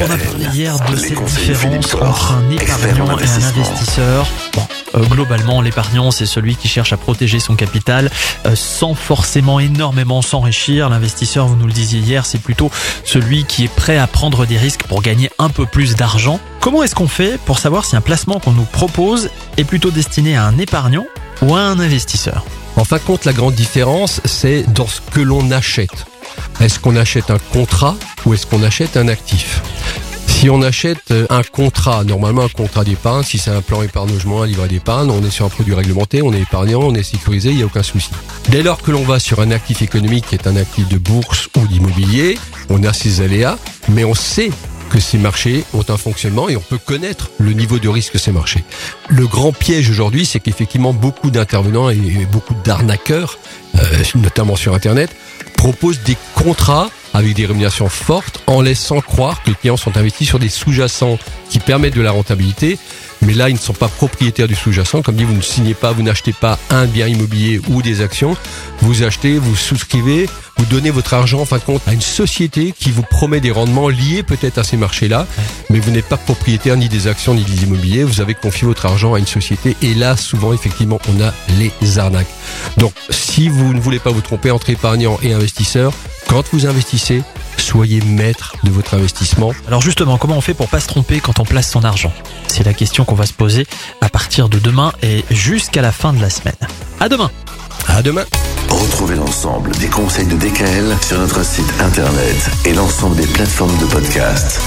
on a parlé hier de cette différence entre un épargnant et un investisseur. Bon, euh, globalement, l'épargnant, c'est celui qui cherche à protéger son capital euh, sans forcément énormément s'enrichir. L'investisseur, vous nous le disiez hier, c'est plutôt celui qui est prêt à prendre des risques pour gagner un peu plus d'argent. Comment est-ce qu'on fait pour savoir si un placement qu'on nous propose est plutôt destiné à un épargnant ou à un investisseur? En fin de compte, la grande différence, c'est dans ce que l'on achète. Est-ce qu'on achète un contrat ou est-ce qu'on achète un actif? Si on achète euh, un contrat, normalement un contrat d'épargne, si c'est un plan épargne-logement, un livret d'épargne, on est sur un produit réglementé, on est épargnant, on est sécurisé, il n'y a aucun souci. Dès lors que l'on va sur un actif économique qui est un actif de bourse ou d'immobilier, on a ses aléas, mais on sait que ces marchés ont un fonctionnement et on peut connaître le niveau de risque de ces marchés. Le grand piège aujourd'hui, c'est qu'effectivement beaucoup d'intervenants et beaucoup d'arnaqueurs, euh, notamment sur Internet, proposent des contrats avec des rémunérations fortes en laissant croire que les clients sont investis sur des sous-jacents qui permettent de la rentabilité. Mais là, ils ne sont pas propriétaires du sous-jacent. Comme dit, vous ne signez pas, vous n'achetez pas un bien immobilier ou des actions. Vous achetez, vous souscrivez, vous donnez votre argent en fin de compte à une société qui vous promet des rendements liés peut-être à ces marchés-là. Mais vous n'êtes pas propriétaire ni des actions ni des immobiliers. Vous avez confié votre argent à une société. Et là, souvent, effectivement, on a les arnaques. Donc, si vous ne voulez pas vous tromper entre épargnants et investisseurs, quand vous investissez, soyez maître de votre investissement. Alors justement, comment on fait pour pas se tromper quand on place son argent? C'est la question qu'on va se poser à partir de demain et jusqu'à la fin de la semaine. À demain. À demain. Retrouvez l'ensemble des conseils de DKL sur notre site internet et l'ensemble des plateformes de podcast.